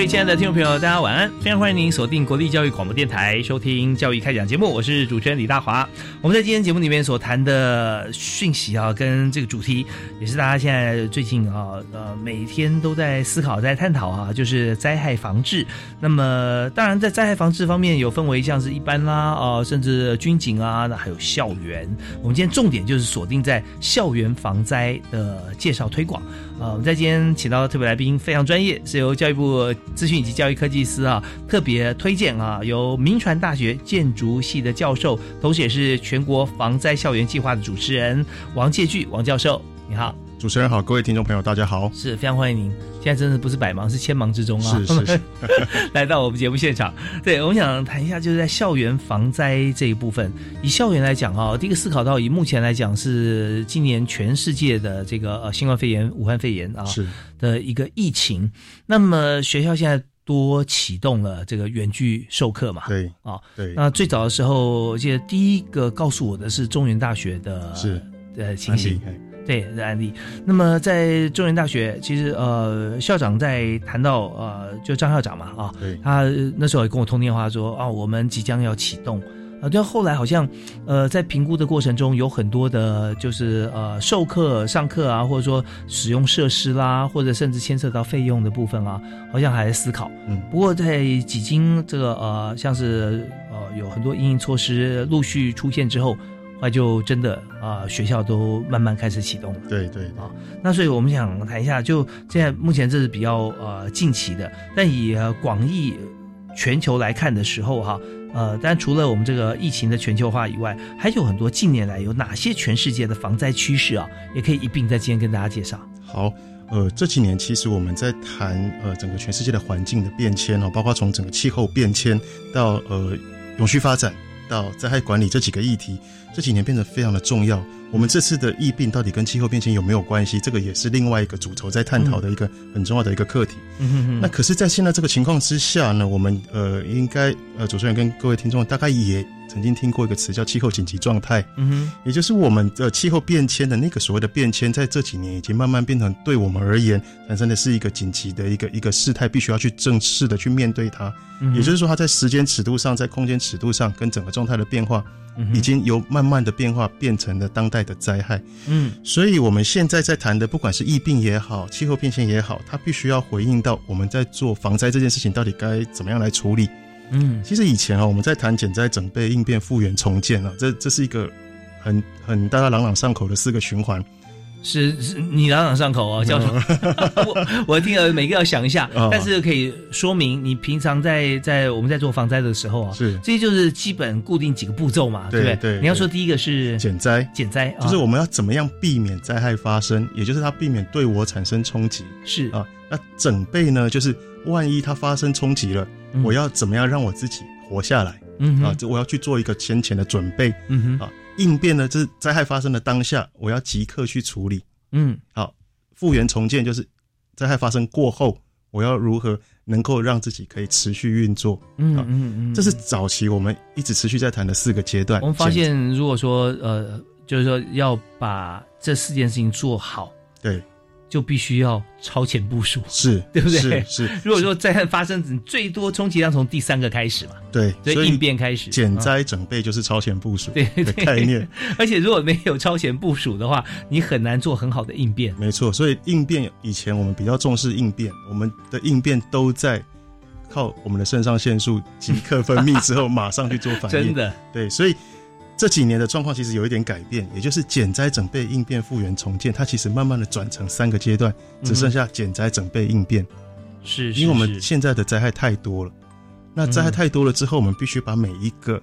位亲爱的听众朋友，大家晚安！非常欢迎您锁定国立教育广播电台收听《教育开讲》节目，我是主持人李大华。我们在今天节目里面所谈的讯息啊，跟这个主题，也是大家现在最近啊，呃，每天都在思考、在探讨啊，就是灾害防治。那么，当然在灾害防治方面，有分为像是一般啦，啊，甚至军警啊，那还有校园。我们今天重点就是锁定在校园防灾的介绍推广。啊，我们在今天请到的特别来宾，非常专业，是由教育部资讯以及教育科技司啊特别推荐啊，由民传大学建筑系的教授，同时也是全国防灾校园计划的主持人王介巨王教授，你好。主持人好，各位听众朋友，大家好，是非常欢迎您。现在真的不是百忙，是千忙之中啊，是是是，来到我们节目现场。对，我们想谈一下，就是在校园防灾这一部分。以校园来讲啊，第一个思考到，以目前来讲是今年全世界的这个呃新冠肺炎、武汉肺炎啊是的一个疫情。那么学校现在多启动了这个远距授课嘛？对啊，对，那最早的时候，我记得第一个告诉我的是中原大学的是呃情形。对的案例。那么在中原大学，其实呃校长在谈到呃就张校长嘛啊，对他那时候也跟我通电话说啊，我们即将要启动啊，但后来好像呃在评估的过程中有很多的，就是呃授课上课啊，或者说使用设施啦，或者甚至牵涉到费用的部分啊，好像还在思考。嗯不过在几经这个呃像是呃有很多应应措施陆续出现之后，后来就真的啊、学校都慢慢开始启动了。对对啊那所以我们想谈一下，就现在目前这是比较呃近期的，但以呃广义全球来看的时候哈，呃，当然除了我们这个疫情的全球化以外，还有很多近年来有哪些全世界的防灾趋势啊，也可以一并在今天跟大家介绍。好。呃，这几年其实我们在谈呃整个全世界的环境的变迁哦，包括从整个气候变迁到呃永续发展到灾害管理这几个议题，这几年变得非常的重要。我们这次的疫病到底跟气候变迁有没有关系？这个也是另外一个主轴在探讨的一个很重要的一个课题。嗯哼哼那可是，在现在这个情况之下呢，我们呃应该呃主持人跟各位听众大概也曾经听过一个词叫气候紧急状态，嗯哼，也就是我们的气候变迁的那个所谓的变迁，在这几年已经慢慢变成对我们而言产生的是一个紧急的一个一个事态，必须要去正式的去面对它。嗯也就是说，它在时间尺度上，在空间尺度上，跟整个状态的变化，已经由慢慢的变化变成了当代的灾害。嗯所以，我们现在在谈的，不管是疫病也好，气候变迁也好，它必须要回应到我们在做防灾这件事情到底该怎么样来处理。嗯其实以前啊，我们在谈减灾、整备、应变、复原、重建啊，这这是一个很很大家朗朗上口的四个循环。是是，你朗朗上口哦，教授。我我听了每个要想一下，哦 但是可以说明你平常在在我们在做防灾的时候啊，是这些就是基本固定几个步骤嘛，对不对？你要说第一个是减灾减灾，就是啊我们要怎么样避免灾害发生，也就是它避免对我产生冲击是啊。那整备呢，就是万一它发生冲击了，嗯我要怎么样让我自己活下来嗯，啊这我要去做一个先前的准备嗯哼啊。应变呢，这是灾害发生的当下，我要即刻去处理。嗯好，复原重建就是灾害发生过后，我要如何能够让自己可以持续运作？嗯好嗯嗯，这是早期我们一直持续在谈的四个阶段。我们发现，如果说呃，就是说要把这四件事情做好，对就必须要超前部署，是，对不对？是是。如果说灾害发生，最多充其量从第三个开始嘛，对，所以应变开始，减灾整备就是超前部署的概念。而且如果没有超前部署的话，你很难做很好的应变。没错，所以应变以前我们比较重视应变，我们的应变都在靠我们的肾上腺素即刻分泌之后，马上去做反应。真的，对，所以。这几年的状况其实有一点改变，也就是减灾、整备、应变、复原、重建，它其实慢慢的转成三个阶段，只剩下减灾、整备、应变。是，因为我们现在的灾害太多了，那灾害太多了之后，我们必须把每一个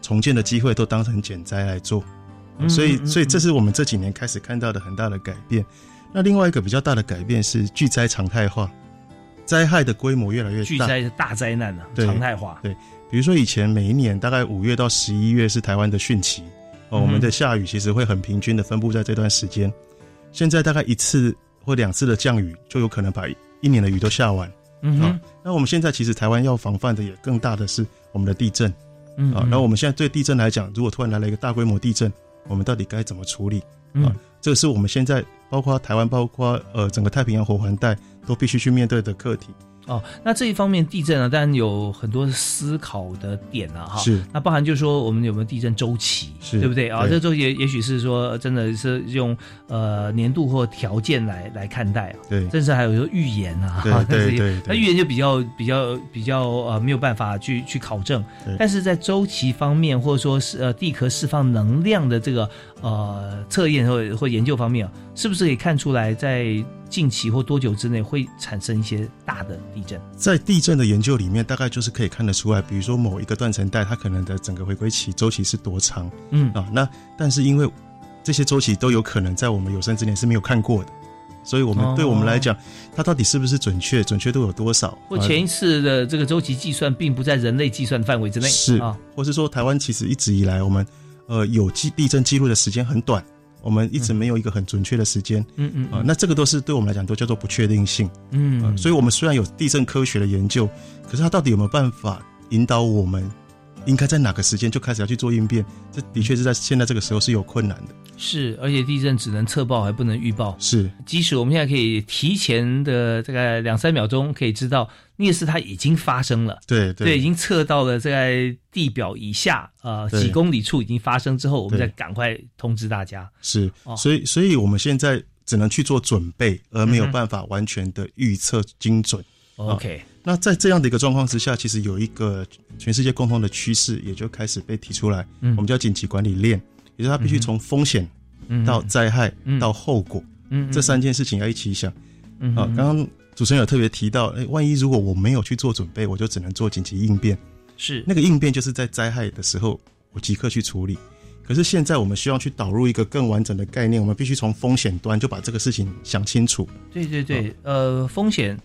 重建的机会都当成减灾来做。所以，所以这是我们这几年开始看到的很大的改变。那另外一个比较大的改变是巨灾常态化，灾害的规模越来越大，巨灾是大灾难呢，常态化。对。比如说，以前每一年大概五月到十一月是台湾的汛期，哦，我们的下雨其实会很平均的分布在这段时间。现在大概一次或两次的降雨就有可能把一年的雨都下完。嗯哼。那我们现在其实台湾要防范的也更大的是我们的地震。嗯。啊，然后我们现在对地震来讲，如果突然来了一个大规模地震，我们到底该怎么处理？啊，这个是我们现在包括台湾，包括呃整个太平洋火环带都必须去面对的课题。哦，那这一方面地震呢，当然有很多思考的点啊哈。是。那包含就是说，我们有没有地震周期，是对不对啊？这周期也许是说，真的是用呃年度或条件来来看待啊。对。甚至还有说预言啊，对对对。那预言就比较比较比较呃没有办法去去考证。但是在周期方面，或者说是呃地壳释放能量的这个呃测验或或研究方面啊，是不是可以看出来在？近期或多久之内会产生一些大的地震？在地震的研究里面，大概就是可以看得出来，比如说某一个断层带，它可能的整个回归期周期是多长？嗯啊，那但是因为这些周期都有可能在我们有生之年是没有看过的，所以我们对我们来讲，它到底是不是准确？准确度有多少？或前一次的这个周期计算并不在人类计算范围之内，是啊，或是说台湾其实一直以来我们呃有记地震记录的时间很短。我们一直没有一个很准确的时间，嗯嗯啊，那这个都是对我们来讲都叫做不确定性，嗯，所以我们虽然有地震科学的研究，可是它到底有没有办法引导我们，应该在哪个时间就开始要去做应变？这的确是在现在这个时候是有困难的。是，而且地震只能测报还不能预报。是，即使我们现在可以提前的大概两三秒钟可以知道烈士它已经发生了，对对，已经测到了在地表以下呃几公里处已经发生之后，我们再赶快通知大家。是，所以所以我们现在只能去做准备，而没有办法完全的预测精准。OK，那在这样的一个状况之下，其实有一个全世界共同的趋势也就开始被提出来，我们叫紧急管理链。也就是它必须从风险到灾害到后果，这三件事情要一起想。啊，刚刚主持人有特别提到，哎，万一如果我没有去做准备，我就只能做紧急应变。是那个应变就是在灾害的时候，我即刻去处理。可是现在我们需要去导入一个更完整的概念，我们必须从风险端就把这个事情想清楚。对对对，呃，风险，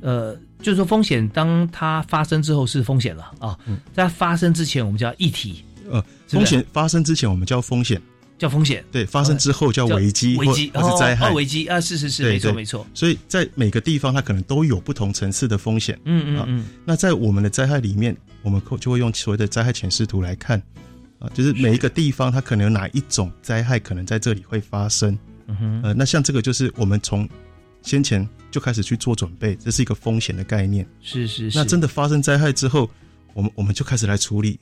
呃，就是说风险，当它发生之后是风险了啊，在发生之前我们叫议题。呃，风险发生之前，我们叫风险，叫风险。对，发生之后叫危机，危机或是灾害。危机啊，是是是，没错没错。所以在每个地方，它可能都有不同层次的风险。嗯嗯嗯。那在我们的灾害里面，我们就会用所谓的灾害潜势图来看，啊，就是每一个地方它可能有哪一种灾害可能在这里会发生。嗯哼。呃，那像这个就是我们从先前就开始去做准备，这是一个风险的概念。是是是。那真的发生灾害之后，我们我们就开始来处理。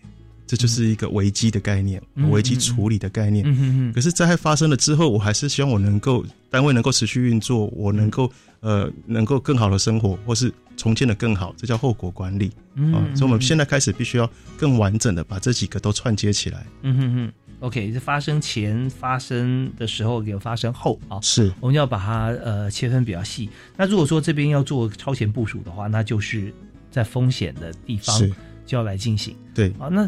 这就是一个危机的概念，危机处理的概念。可是灾害发生了之后，我还是希望我能够单位能够持续运作，我能够呃能够更好的生活，或是重建的更好，这叫后果管理啊。所以我们现在开始必须要更完整的把这几个都串接起来。嗯哼哼，OK，是发生前、发生的时候，有发生后啊。是，我们要把它呃切分比较细。那如果说这边要做超前部署的话，那就是在风险的地方就要来进行。对啊，那。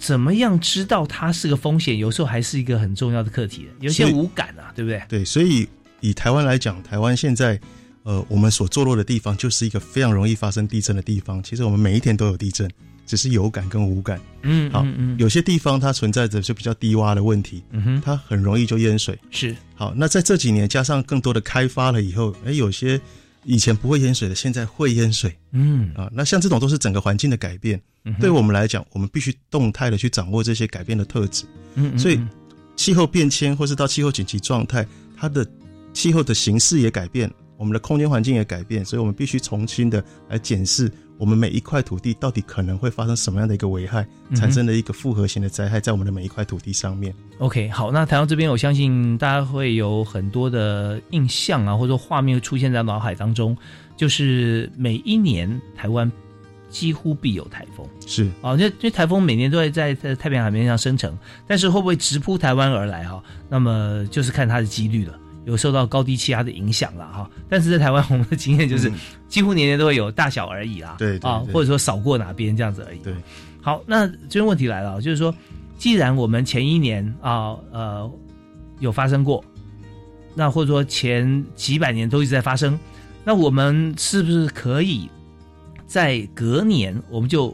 怎么样知道它是个风险？有时候还是一个很重要的课题。有些无感啊，对不对？对，所以以台湾来讲，台湾现在呃，我们所坐落的地方就是一个非常容易发生地震的地方。其实我们每一天都有地震，只是有感跟无感。嗯，好，有些地方它存在着就比较低洼的问题，嗯哼，它很容易就淹水。是，好，那在这几年加上更多的开发了以后，哎，有些。以前不会淹水的，现在会淹水。嗯啊，那像这种都是整个环境的改变。对我们来讲，我们必须动态的去掌握这些改变的特质。嗯，所以气候变迁或是到气候紧急状态，它的气候的形式也改变，我们的空间环境也改变，所以我们必须重新的来检视我们每一块土地到底可能会发生什么样的一个危害，产生了一个复合型的灾害在我们的每一块土地上面。OK，好，那台湾这边，我相信大家会有很多的印象啊，或者说画面会出现在脑海当中，就是每一年台湾几乎必有台风。是啊，这这台风每年都会在在太平洋海面上生成，但是会不会直扑台湾而来哈？那么就是看它的几率了。有受到高低气压的影响了哈，但是在台湾我们的经验就是几乎年年都会有大小而已啦，对啊，或者说少过哪边这样子而已。对，好，那这个问题来了，就是说，既然我们前一年啊呃有发生过，那或者说前几百年都一直在发生，那我们是不是可以在隔年我们就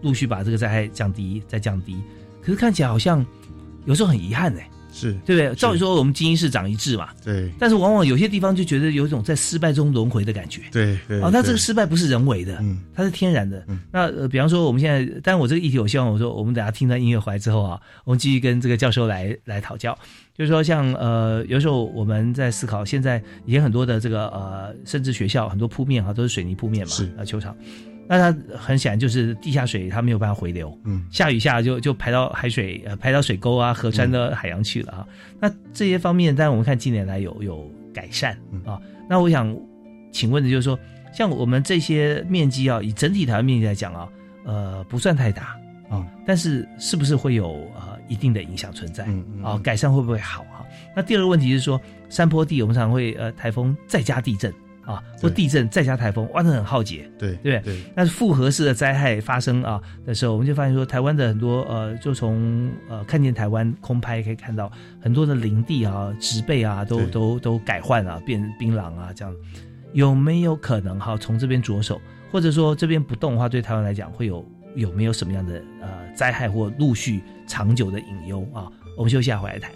陆续把这个灾害降低再降低？可是看起来好像有时候很遗憾哎。是对不对？照理说我们基因是长一智嘛，对。但是往往有些地方就觉得有一种在失败中轮回的感觉，对对。哦，那这个失败不是人为的，嗯，它是天然的。那呃，比方说我们现在，但我这个议题，我希望我说，我们等下听到音乐回来之后啊，我们继续跟这个教授来来讨教，就是说像呃，有时候我们在思考，现在以前很多的这个呃，甚至学校很多铺面哈都是水泥铺面嘛，是呃球场。那它很显然就是地下水，它没有办法回流。嗯，下雨下就就排到海水，呃，排到水沟啊、河川的海洋去了啊。那这些方面，但是我们看近年来有有改善啊。那我想请问的就是说，像我们这些面积啊，以整体台湾面积来讲啊，呃，不算太大啊，但是是不是会有呃一定的影响存在？嗯嗯啊，改善会不会好啊？那第二个问题是说，山坡地我们常会呃台风再加地震。啊，或地震再加台风，哇，那很浩劫，对对对。但是复合式的灾害发生啊的时候，我们就发现说，台湾的很多呃，就从呃看见台湾空拍可以看到很多的林地啊、植被啊，都都都改换啊，变槟榔啊，这样有没有可能哈？从这边着手，或者说这边不动的话，对台湾来讲会有有没有什么样的呃灾害或陆续长久的隐忧啊？我们休息下回来谈。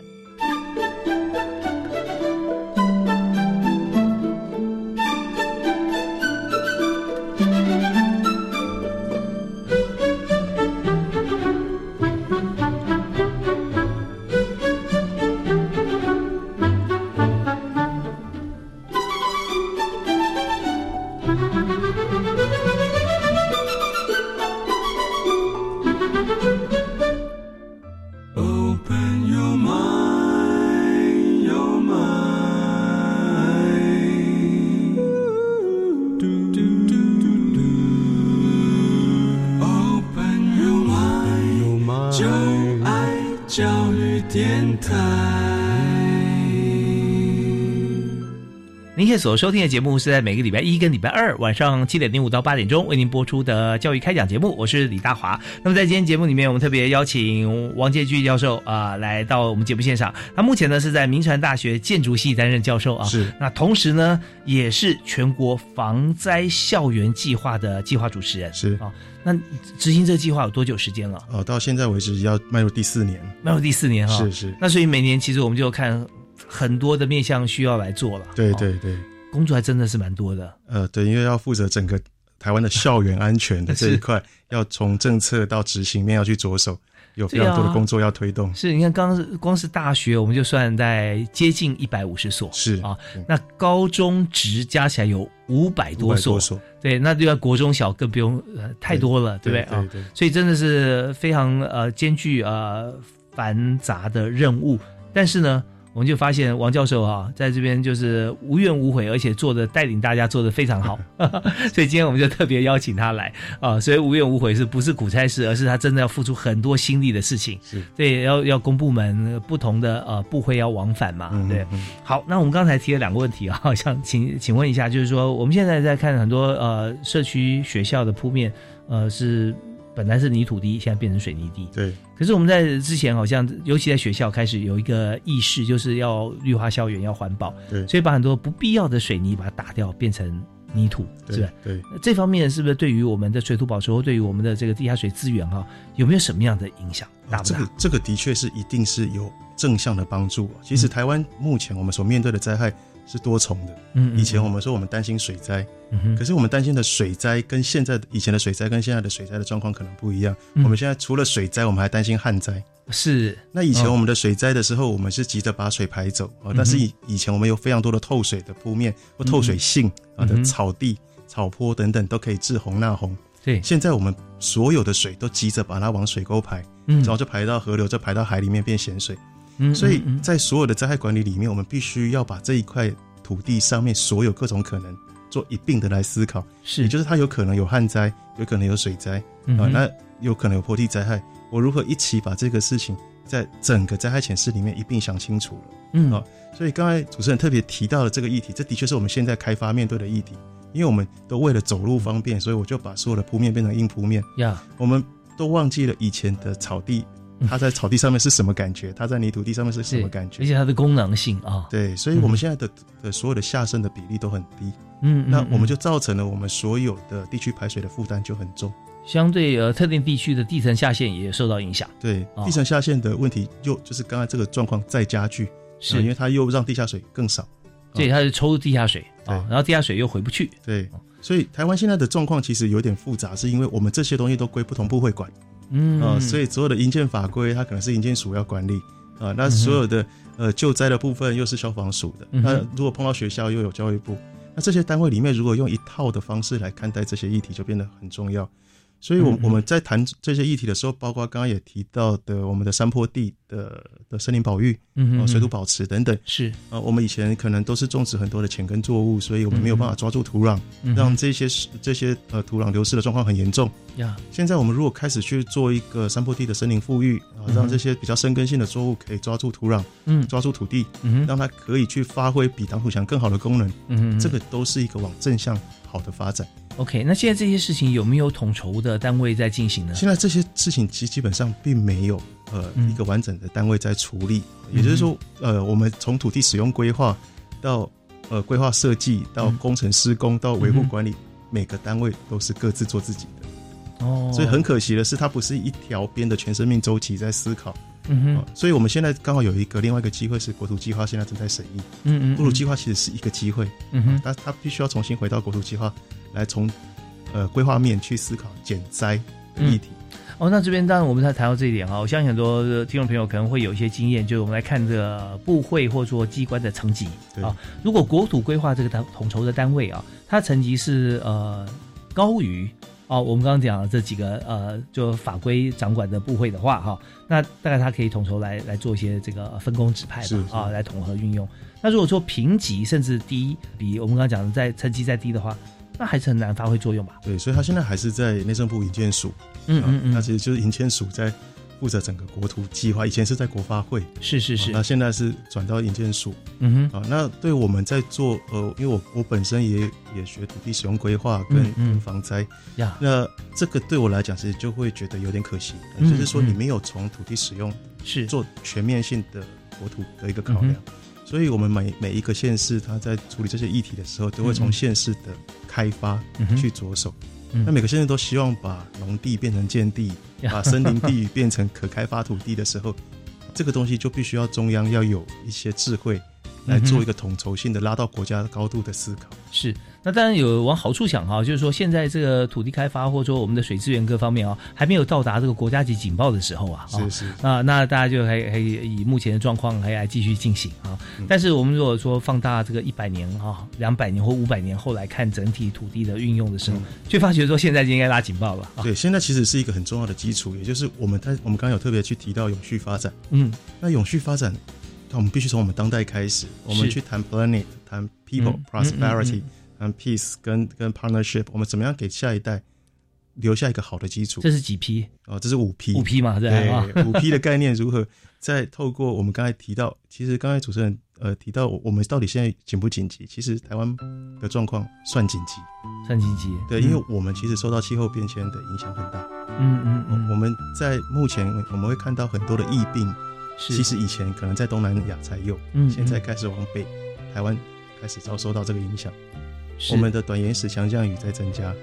所收听的节目是在每个礼拜一跟礼拜二晚上七点零五到八点钟为您播出的教育开讲节目，我是李大华。那么在今天节目里面，我们特别邀请王建军教授啊来到我们节目现场。他目前呢是在民传大学建筑系担任教授啊，是。那同时呢也是全国防灾校园计划的计划主持人，是啊。那执行这个计划有多久时间了？哦，到现在为止要迈入第四年，迈入第四年哈。是是。那所以每年其实我们就看。很多的面向需要来做了，对对对，工作还真的是蛮多的。呃，对，因为要负责整个台湾的校园安全的 这一块，要从政策到执行面要去着手，有非常多的工作要推动。是，你看，刚光是大学，我们就算在接近一百五十所，是啊，那高中职加起来有五百多所，对，那就要国中小更不用呃太多了，对不对啊？所以真的是非常呃艰巨呃繁杂的任务，但是呢。我们就发现王教授啊，在这边就是无怨无悔，而且做的带领大家做的非常好，所以今天我们就特别邀请他来啊。所以无怨无悔是不是苦差事，而是他真的要付出很多心力的事情。是，对，要要公部门不同的呃部会要往返嘛，对。好，那我们刚才提了两个问题啊，想 请请问一下，就是说我们现在在看很多呃社区学校的铺面，呃是。本来是泥土地，现在变成水泥地。对。可是我们在之前好像，尤其在学校开始有一个意识，就是要绿化校园，要环保。对。所以把很多不必要的水泥把它打掉，变成泥土，是吧？对。这方面是不是对于我们的水土保持，或对于我们的这个地下水资源哈，有没有什么样的影响？大不大？这个这个的确是一定是有正向的帮助。其实台湾目前我们所面对的灾害，是多重的。嗯，以前我们说我们担心水灾，嗯，可是我们担心的水灾跟现在的以前的水灾跟现在的水灾的状况可能不一样。嗯我们现在除了水灾，我们还担心旱灾。是那以前哦我们的水灾的时候，我们是急着把水排走啊、但是以以前我们有非常多的透水的铺面或透水性啊的草地、草坡等等，都可以治洪纳洪。对，现在我们所有的水都急着把它往水沟排，嗯然后就排到河流，就排到海里面变咸水。嗯所以在所有的灾害管理里面，我们必须要把这一块土地上面所有各种可能做一并的来思考，是。也就是它有可能有旱灾，有可能有水灾啊、那有可能有坡地灾害，我如何一起把这个事情在整个灾害潜示里面一并想清楚了？嗯。好所以刚才主持人特别提到了这个议题，这的确是我们现在开发面对的议题，因为我们都为了走路方便，所以我就把所有的铺面变成硬铺面，呀，我们都忘记了以前的草地，它在草地上面是什么感觉，它在泥土地上面是什么感觉而。且它的功能性啊，对，所以我们现在的的所有的下渗的比例都很低，嗯，那我们就造成了我们所有的地区排水的负担就很重。相对呃特定地区的地层下陷也受到影响，对哦，地层下陷的问题又就是刚才这个状况再加剧，是呃因为它又让地下水更少。对，它是抽地下水啊，对然后地下水又回不去，对，所以台湾现在的状况其实有点复杂，是因为我们这些东西都归不同部会管嗯。啊、所以所有的营建法规它可能是营建署要管理啊、那所有的呃救灾的部分又是消防署的，嗯那如果碰到学校又有教育部，那这些单位里面如果用一套的方式来看待这些议题，就变得很重要。所以我，我、们在谈这些议题的时候，包括刚刚也提到的我们的山坡地的的森林保育、嗯哦水土保持等等是。啊、我们以前可能都是种植很多的浅根作物，所以我们没有办法抓住土壤，嗯让这些这些呃土壤流失的状况很严重。呀，现在我们如果开始去做一个山坡地的森林富裕啊，让这些比较深根性的作物可以抓住土壤、嗯。抓住土地，嗯让它可以去发挥比挡土墙更好的功能，嗯，这个都是一个往正向好的发展。OK，那现在这些事情有没有统筹的单位在进行呢？现在这些事情其实基本上并没有呃嗯一个完整的单位在处理，也就是说，呃，我们从土地使用规划到呃规划设计到嗯工程施工到维护管理，每个单位都是各自做自己的。哦，所以很可惜的是，它不是一条边的全生命周期在思考。嗯哼，哦所以我们现在刚好有一个另外一个机会是国土计划现在正在审议，嗯嗯，国土计划其实是一个机会，嗯哼，但它必须要重新回到国土计划来从呃规划面去思考减灾的议题。哦，那这边当然我们才谈到这一点哈，我相信很多的听众朋友可能会有一些经验，就是我们来看这个部会或者说机关的层级对啊。如果国土规划这个单统筹的单位啊，它层级是呃高于哦我们刚刚讲的这几个呃就法规掌管的部会的话哈，那大概它可以统筹来来做一些这个分工指派是是吧啊，来统合运用。那如果说评级甚至低，比我们刚刚讲的在层级再低的话，那还是很难发挥作用吧？对，所以他现在还是在内政部营建署，啊嗯嗯。嗯，那其实就是营建署在负责整个国土计划，以前是在国发会，是是是。啊那，现在是转到营建署。嗯哼，啊，那对我们在做呃，因为我我本身也也学土地使用规划跟防灾，呀，那这个对我来讲，其实就会觉得有点可惜，嗯就是说你嗯没有从土地使用是。做全面性的国土的一个考嗯。量，所以我们每每一个县市，它在处理这些议题的时候，都会从县市的开发去着手。嗯。那每个县市都希望把农地变成建地，把森林地变成可开发土地的时候，这个东西就必须要中央要有一些智慧来做一个统筹性的拉到国家高度的思考。是，那当然有往好处想哈，就是说现在这个土地开发或者说我们的水资源各方面啊，还没有到达这个国家级警报的时候啊，啊是是，那那大家就还还以目前的状况还来继续进行啊。嗯但是我们如果说放大这个一百年啊、两百年或五百年后来看整体土地的运用的时候，嗯却发觉说现在就应该拉警报了啊。对，现在其实是一个很重要的基础，也就是我们他我们刚刚有特别去提到永续发展。嗯那永续发展，那我们必须从我们当代开始，我们去谈 planet，谈 people 嗯 prosperity，嗯嗯谈 peace，跟跟 partnership，我们怎么样给下一代留下一个好的基础？这是几批？哦，这是五批五批嘛，对五批的概念如何 再透过我们刚才提到，其实刚才主持人呃提到，我们到底现在紧不紧急？其实台湾的状况算紧急，算紧急。对，因为我们其实受到气候变迁的影响很大。嗯嗯嗯，我们在目前我们会看到很多的疫病，是其实以前可能在东南亚才有，嗯现在开始往北，台湾开始遭受到这个影响。我们的短延时强降雨在增加，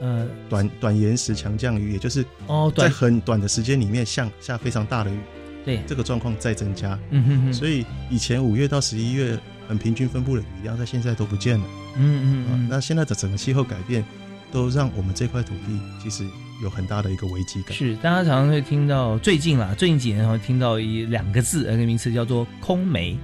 呃短短延时强降雨，也就是在哦在很短的时间里面下下非常大的雨，对，这个状况在增加。嗯哼哼，所以以前五月到十一月很平均分布的雨量，在现在都不见了。啊嗯嗯。嗯，那现在的整个气候改变，都让我们这块土地其实有很大的一个危机感。是大家常常会听到最近啦，最近几年会听到一两个字，那个名词叫做空梅。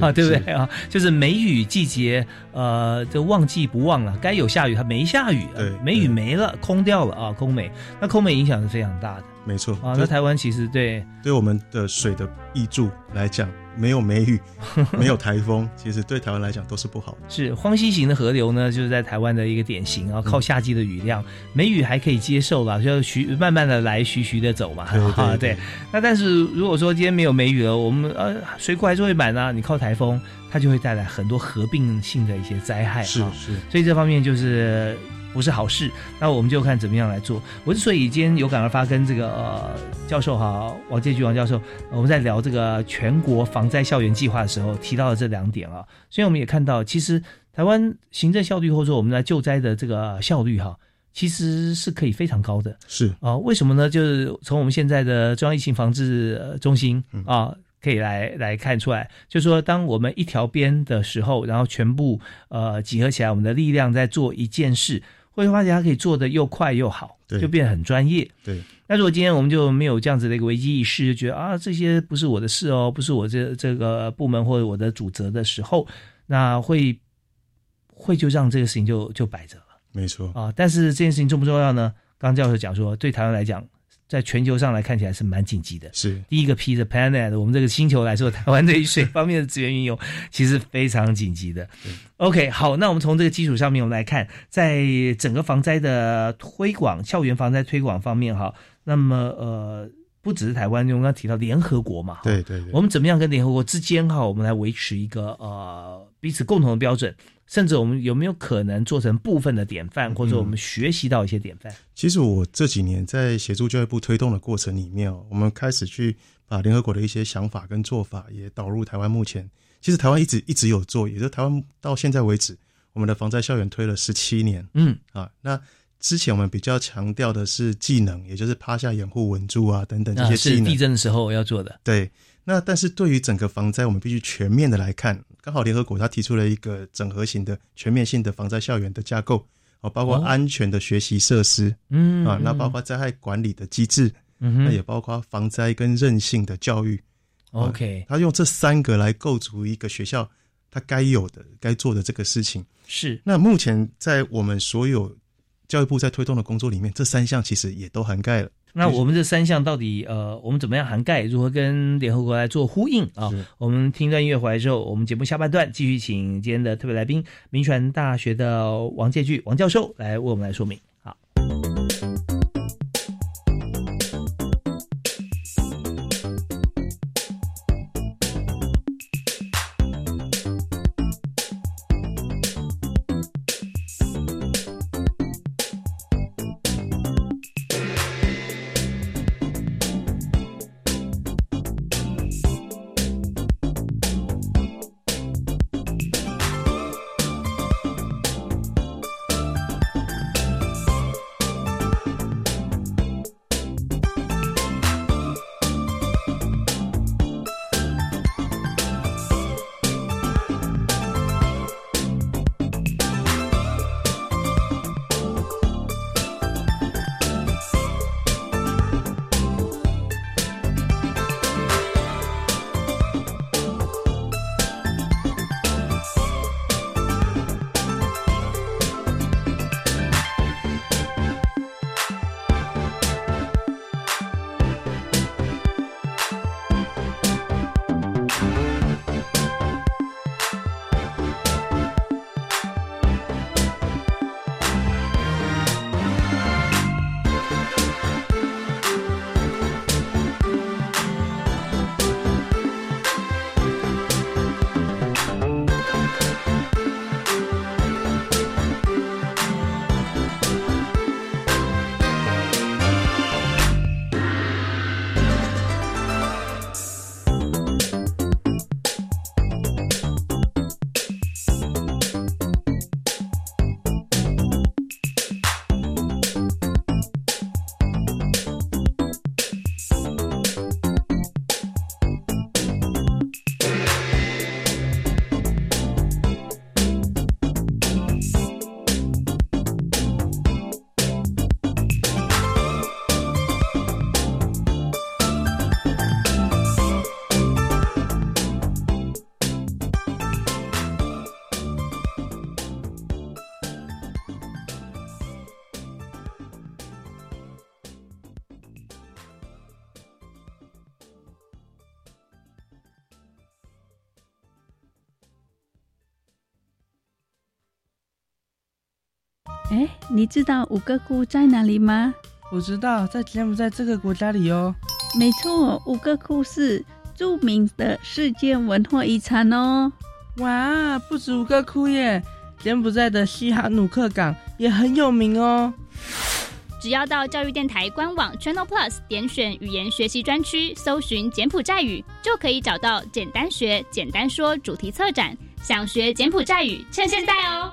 啊，对不对啊？就是梅雨季节，呃，这忘记不忘了，该有下雨它没下雨，对梅雨没了，空掉了啊，空梅。那空梅影响是非常大的没错啊。那台湾其实对对我们的水的益助来讲，没有梅雨，没有台风，其实对台湾来讲都是不好的。是荒溪型的河流呢，就是在台湾的一个典型啊，靠夏季的雨量，梅雨还可以接受吧，就徐慢慢的来，徐徐的走嘛，对啊对对。那但是如果说今天没有梅雨了，我们呃水库还是会满啊，你靠台风，它就会带来很多合并性的一些灾害啊。是是，所以这方面就是不是好事。那我们就看怎么样来做。我之所以今天有感而发，跟这个呃教授哈王介居王教授，呃我们在聊这个全国防灾校园计划的时候，提到了这两点啊。所以我们也看到，其实台湾行政效率或者说我们在救灾的这个效率哈。其实是可以非常高的是啊、为什么呢？就是从我们现在的中央疫情防治呃中心嗯啊，可以来来看出来，就是说，当我们一条边的时候，然后全部呃集合起来，我们的力量在做一件事，会发现它可以做的又快又好，对就变得很专业。对那如果今天我们就没有这样子的一个危机意识，就觉得啊这些不是我的事哦，不是我这这个部门或者我的主责的时候，那会会就让这个事情就就摆着了。没错，啊，但是这件事情重不重要呢？刚刚教授讲说，对台湾来讲，在全球上来看起来是蛮紧急的。是第一个 P 的 Planet，我们这个星球来说，台湾对于水方面的资源运用其实非常紧急的。OK，好，那我们从这个基础上面，我们来看，在整个防灾的推广、校园防灾推广方面，哈，那么呃，不只是台湾，我们刚刚提到联合国嘛，对对对，我们怎么样跟联合国之间哈，我们来维持一个呃彼此共同的标准，甚至我们有没有可能做成部分的典范，或者我们学习到一些典范？其实我这几年在协助教育部推动的过程里面哦，我们开始去把联合国的一些想法跟做法也导入台湾。目前其实台湾一直一直有做，也就是台湾到现在为止，我们的防灾校园推了十七年嗯，啊。那之前我们比较强调的是技能，也就是趴下掩护稳住啊等等这些技能。是地震的时候要做的。对，那但是对于整个防灾，我们必须全面的来看。刚好联合国它提出了一个整合型的、全面性的防灾校园的架构，哦，包括哦安全的学习设施、嗯啊，那包括灾害管理的机制，嗯哼那也包括防灾跟韧性的教育。OK 他用这三个来构筑一个学校它该有的、该做的这个事情。是那目前在我们所有教育部在推动的工作里面，这三项其实也都涵盖了。那我们这三项到底呃，我们怎么样涵盖？如何跟联合国来做呼应啊？我们听一段音乐回来之后，我们节目下半段继续请今天的特别来宾，民传大学的王介巨王教授来为我们来说明。你知道五个窟在哪里吗？我知道，在柬埔寨这个国家里哦。没错，五个窟是著名的世界文化遗产哦。哇，不止五个窟耶！柬埔寨的西哈努克港也很有名哦。只要到教育电台官网 Channel Plus 点选语言学习专区，搜寻柬埔寨语，就可以找到“简单学、简单说”主题策展。想学柬埔寨语，趁现在哦！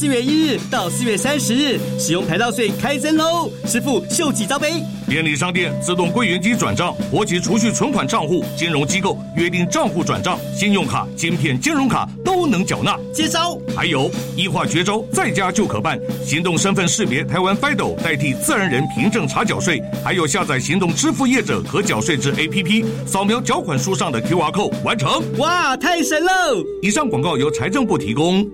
四月一日到四月三十日，使用牌照税开征喽！师傅秀几招呗？便利商店自动柜员机转账，活期储蓄存款账户、金融机构约定账户转账，信用卡、芯片、金融卡都能缴纳。接招！还有一化绝招，在家就可办，行动身份识别台湾 FIDO 代替自然人凭证查缴税，还有下载行动支付业者可缴税之 APP，扫描缴款书上的 QR code 完成。哇，太神喽！以上广告由财政部提供。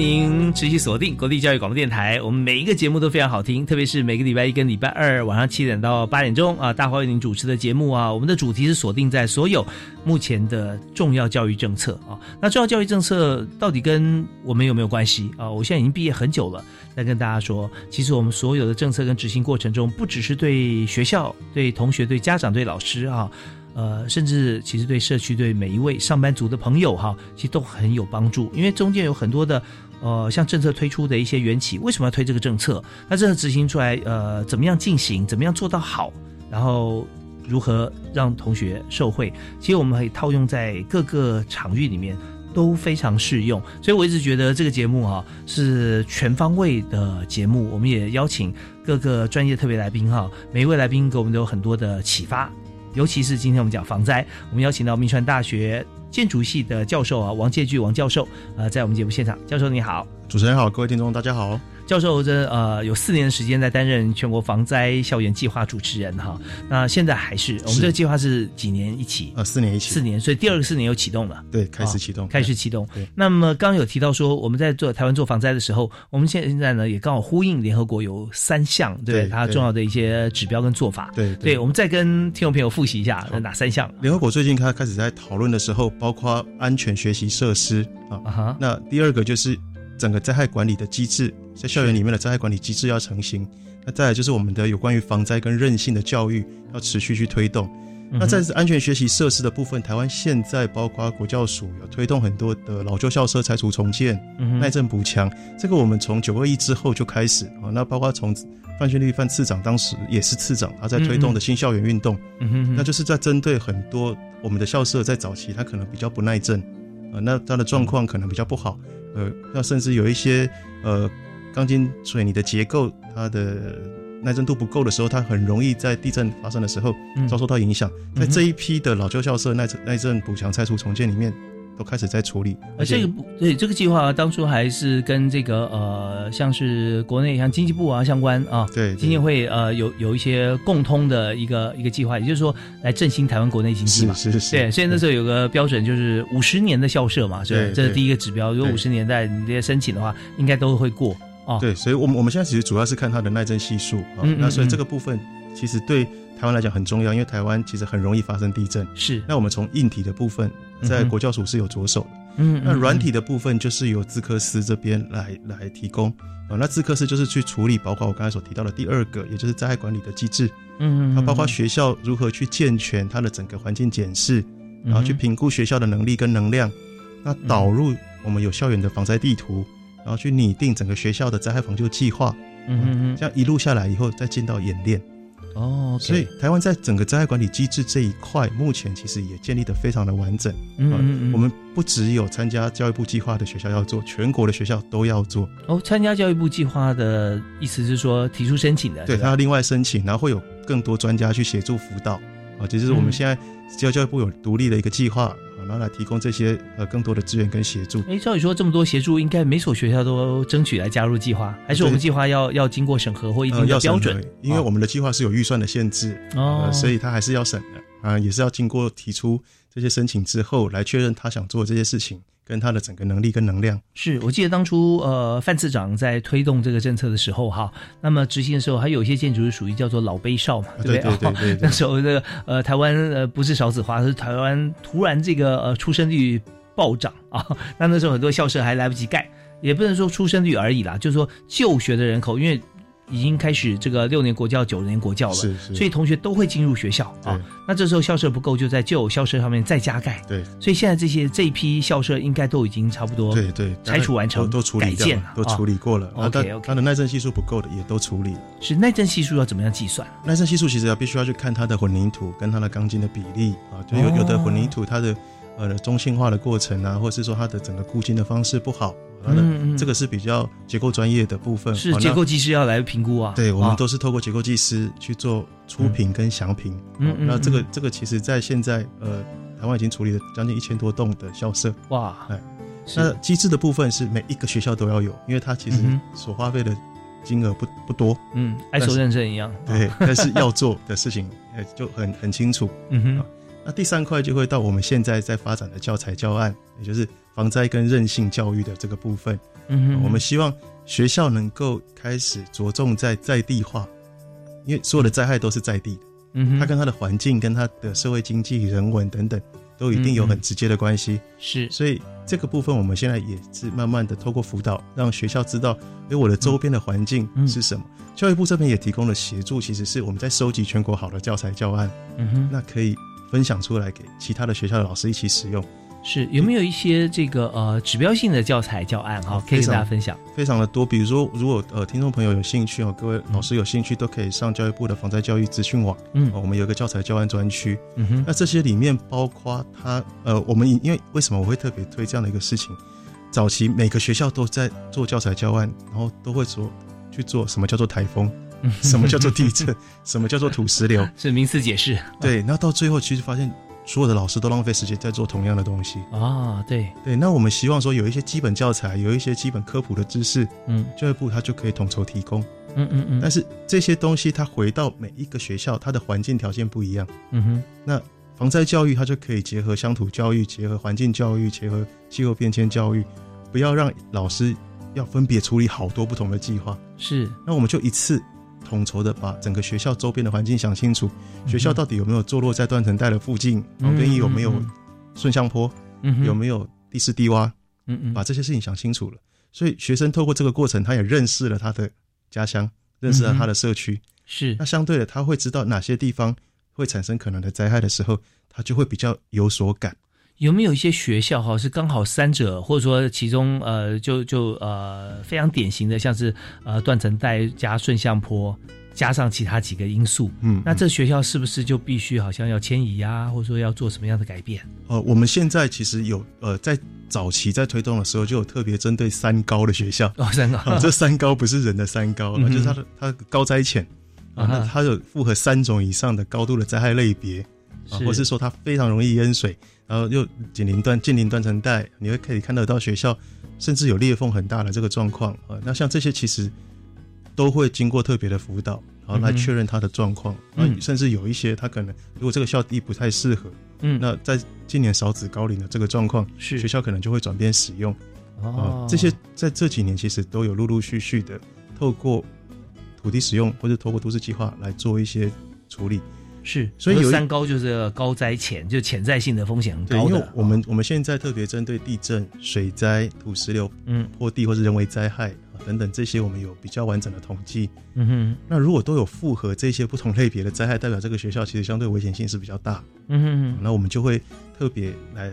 您持续锁定国立教育广播电台，我们每一个节目都非常好听，特别是每个礼拜一跟礼拜二晚上七点到八点钟啊，大华为您主持的节目啊，我们的主题是锁定在所有目前的重要教育政策啊。那重要教育政策到底跟我们有没有关系啊？我现在已经毕业很久了，再跟大家说，其实我们所有的政策跟执行过程中，不只是对学校、对同学、对家长、对老师啊。呃，甚至其实对社区、对每一位上班族的朋友哈，其实都很有帮助。因为中间有很多的呃，像政策推出的一些缘起，为什么要推这个政策？那这个执行出来，呃，怎么样进行？怎么样做到好？然后如何让同学受惠？其实我们可以套用在各个场域里面都非常适用。所以我一直觉得这个节目哈是全方位的节目。我们也邀请各个专业特别来宾哈，每一位来宾给我们都有很多的启发。尤其是今天我们讲防灾，我们邀请到明传大学建筑系的教授啊，王介巨王教授，呃，在我们节目现场。教授你好，主持人好，各位听众大家好。教授这呃有四年的时间在担任全国防灾校园计划主持人哈，那现在还是我们这个计划是几年一起？呃，四年一起，四年，所以第二个四年又启动了。对，开始启动，开始启动。那么刚刚有提到说，我们在做台湾做防灾的时候，我们现现在呢也刚好呼应联合国有三项对它重要的一些指标跟做法。对，对，我们再跟听众朋友复习一下哪三项？联合国最近开开始在讨论的时候，包括安全学习设施啊，那第二个就是整个灾害管理的机制。在校园里面的灾害管理机制要成型，那再来就是我们的有关于防灾跟韧性的教育要持续去推动。那在安全学习设施的部分，台湾现在包括国教署有推动很多的老旧校舍拆除重建、耐震补强。这个我们从九二一之后就开始啊，那包括从范训立范次长当时也是次长，他在推动的新校园运动，那就是在针对很多我们的校舍在早期它可能比较不耐震啊，那它的状况可能比较不好，呃，那甚至有一些呃。钢筋水泥的结构，它的耐震度不够的时候，它很容易在地震发生的时候遭受到影响。在这一批的老旧校舍耐震耐震补强拆除重建里面。都开始在处理，而这个对这个计划当初还是跟这个呃，像是国内像经济部啊相关啊，对，经济会呃有有一些共通的一个一个计划，也就是说来振兴台湾国内经济嘛，是是是，对，所以那时候有个标准就是五十年的校舍嘛，是这是第一个指标，如果五十年代你这些申请的话，应该都会过哦。对，所以我们我们现在其实主要是看它的耐震系数啊，那所以这个部分其实对台湾来讲很重要，因为台湾其实很容易发生地震，是。那我们从硬体的部分。在国教署是有着手的，嗯，那软体的部分就是由资科司这边来来提供啊。那资科司就是去处理，包括我刚才所提到的第二个，也就是灾害管理的机制。嗯，它包括学校如何去健全它的整个环境检视，然后去评估学校的能力跟能量。那导入我们有校园的防灾地图，然后去拟定整个学校的灾害防救计划。嗯嗯，这样一路下来以后，再进到演练。哦，所以台湾在整个灾害管理机制这一块，目前其实也建立的非常的完整。嗯嗯嗯，我们不只有参加教育部计划的学校要做，全国的学校都要做。哦，参加教育部计划的意思是说提出申请的，对他要另外申请，然后会有更多专家去协助辅导。啊，就是我们现在教教育部有独立的一个计划。然后来提供这些呃更多的资源跟协助。哎，照理说这么多协助，应该每所学校都争取来加入计划，还是我们计划要要经过审核或一定的标准？因为我们的计划是有预算的限制，哦，所以它还是要审的啊，也是要经过提出这些申请之后，来确认他想做这些事情。跟他的整个能力跟能量，是我记得当初呃范次长在推动这个政策的时候哈，那么执行的时候还有一些建筑是属于叫做老碑少嘛，对不对？对对对。那时候这个呃台湾呃不是少子化，是台湾突然这个呃出生率暴涨啊，那那时候很多校舍还来不及盖，也不能说出生率而已啦，就是说就学的人口因为。已经开始这个六年国教、九年国教了，是是，所以同学都会进入学校啊。那这时候校舍不够，就在旧校舍上面再加盖。对，所以现在这些这一批校舍应该都已经差不多，对对，拆除完成，都处理掉了，都处理过了。OK OK，它的耐震系数不够的也都处理了。是耐震系数要怎么样计算？耐震系数其实要必须要去看它的混凝土跟它的钢筋的比例啊，就有有的混凝土它的呃中性化的过程啊，或者是说它的整个固筋的方式不好。嗯，这个是比较结构专业的部分，是结构技师要来评估啊。对，我们都是透过结构技师去做初评跟详评。嗯，那这个这个其实在现在呃，台湾已经处理了将近一千多栋的校舍。哇，哎，那机制的部分是每一个学校都要有，因为它其实所花费的金额不不多。嗯，爱手认证一样。对，但是要做的事情呃就很很清楚。嗯哼。那第三块就会到我们现在在发展的教材教案，也就是防灾跟韧性教育的这个部分。嗯，我们希望学校能够开始着重在在地化，因为所有的灾害都是在地的。嗯，它跟它的环境、跟它的社会经济、人文等等，都一定有很直接的关系。是，所以这个部分我们现在也是慢慢的透过辅导，让学校知道，哎，我的周边的环境是什么。教育部这边也提供了协助，其实是我们在收集全国好的教材教案。嗯哼，那可以。分享出来给其他的学校的老师一起使用，是有没有一些这个呃指标性的教材教案哈，可以跟大家分享？非常的多，比如说如果呃听众朋友有兴趣哦，各位老师有兴趣都可以上教育部的防灾教育资讯网，嗯，我们有一个教材教案专区，嗯哼，那这些里面包括它呃，我们因为为什么我会特别推这样的一个事情？早期每个学校都在做教材教案，然后都会说去做什么叫做台风。什么叫做地震？什么叫做土石流？是名词解释。对，那到最后其实发现，所有的老师都浪费时间在做同样的东西啊。对对，那我们希望说有一些基本教材，有一些基本科普的知识，嗯，教育部它就可以统筹提供。嗯嗯嗯。但是这些东西它回到每一个学校，它的环境条件不一样。嗯哼。那防灾教育它就可以结合乡土教育，结合环境教育，结合气候变迁教育，不要让老师要分别处理好多不同的计划。是。那我们就一次。统筹的把整个学校周边的环境想清楚，学校到底有没有坐落在断层带的附近，旁边有没有顺向坡，有没有地势低洼，嗯嗯，把这些事情想清楚了，所以学生透过这个过程，他也认识了他的家乡，认识了他的社区，是。那相对的，他会知道哪些地方会产生可能的灾害的时候，他就会比较有所感。有没有一些学校哈是刚好三者，或者说其中呃就就呃非常典型的，像是呃断层带加顺向坡加上其他几个因素，嗯，那这学校是不是就必须好像要迁移啊，或者说要做什么样的改变？呃，我们现在其实有呃在早期在推动的时候就有特别针对三高的学校。哦，三高，这三高不是人的三高，就是它的它高灾浅啊，那它有符合三种以上的高度的灾害类别啊，或是说它非常容易淹水。然后又紧邻断近邻断层带，你会可以看得到学校，甚至有裂缝很大的这个状况啊。那像这些其实都会经过特别的辅导，然后来确认它的状况。嗯，甚至有一些它可能如果这个校地不太适合，嗯，那在今年少子高龄的这个状况，是学校可能就会转变使用。哦，这些在这几年其实都有陆陆续续的透过土地使用或者透过都市计划来做一些处理。是，所以有一三高就是高灾潜，就潜在性的风险很，高的。因为我们我们现在特别针对地震、水灾、土石流、嗯坡地或是人为灾害啊等等这些，我们有比较完整的统计。嗯哼那如果都有复合这些不同类别的灾害，代表这个学校其实相对危险性是比较大。嗯哼那我们就会特别来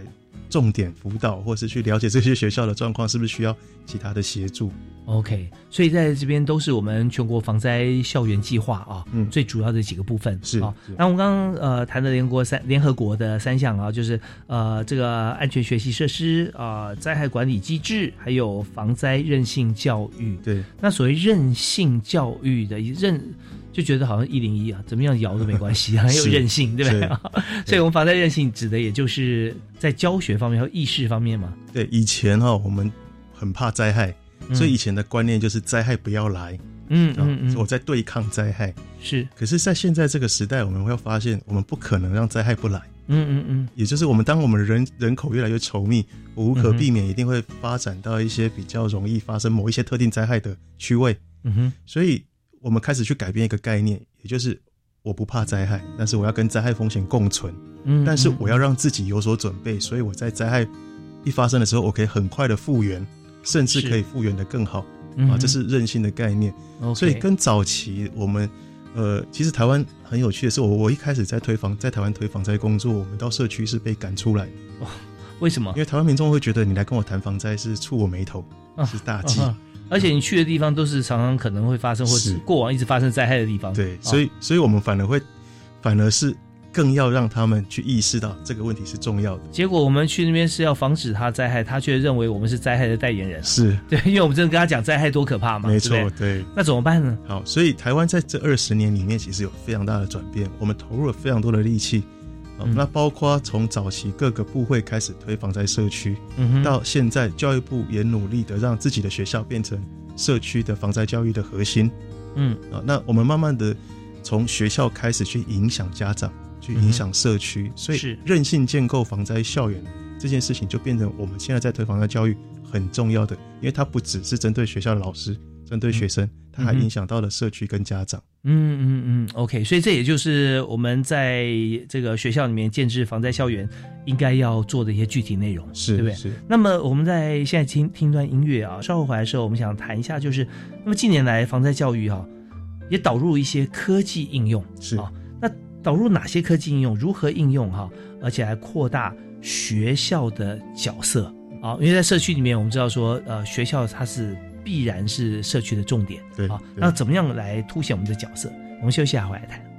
重点辅导，或是去了解这些学校的状况是不是需要其他的协助。OK，所以在这边都是我们全国防灾校园计划啊，嗯最主要的几个部分是啊是。那我们刚刚呃谈的联合国三联合国的三项啊，就是呃这个安全学习设施啊、灾害管理机制，还有防灾韧性教育。对，那所谓韧性教育的韧，就觉得好像一零一啊，怎么样摇都没关系，很有是韧性，对不对？所以我们防灾韧性指的也就是在教学方面和意识方面嘛。对，以前哈、我们很怕灾害，嗯所以以前的观念就是灾害不要来。啊嗯嗯嗯，我在对抗灾害。是，可是，在现在这个时代，我们会发现，我们不可能让灾害不来。嗯嗯嗯，也就是我们当我们人人口越来越稠密，我无可避免一定会发展到一些比较容易发生某一些特定灾害的区位。嗯哼，所以我们开始去改变一个概念，也就是我不怕灾害，但是我要跟灾害风险共存。嗯但是我要让自己有所准备，所以我在灾害一发生的时候，我可以很快的复原，甚至可以复原的更好。嗯啊，这是韧性的概念。所以跟早期我们，呃，其实台湾很有趣的是，我我一开始在推防在台湾推防灾工作，我们到社区是被赶出来的。为什么？因为台湾民众会觉得你来跟我谈防灾是触我眉头，是大忌。啊而且你去的地方都是常常可能会发生，或是是过往一直发生灾害的地方。对，啊所以所以我们反而会，反而是更要让他们去意识到这个问题是重要的。结果我们去那边是要防止他灾害，他却认为我们是灾害的代言人。是对，因为我们真的跟他讲灾害多可怕嘛，没错对，对对。那怎么办呢？好，所以台湾在这二十年里面，其实有非常大的转变，我们投入了非常多的力气。啊嗯。那包括从早期各个部会开始推防灾社区，嗯到现在教育部也努力的让自己的学校变成社区的防灾教育的核心。嗯。啊，那我们慢慢的从学校开始去影响家长，去影响社区，所以嗯是韧性建构防灾校园这件事情就变成我们现在在推防灾教育很重要的，因为它不只是针对学校的老师、针对学生，它还影响到了社区跟家长。嗯嗯嗯，OK，所以这也就是我们在这个学校里面建制防灾校园应该要做的一些具体内容，是对不对？是那么我们在现在听听一段音乐啊，稍后回来的时候，我们想谈一下，就是那么近年来防灾教育哈、也导入一些科技应用，是啊，那导入哪些科技应用，如何应用哈、而且还扩大学校的角色啊，因为在社区里面，我们知道说，呃，学校它是必然是社区的重点，对啊，那怎么样来凸显我们的角色？我们休息一下，回来谈。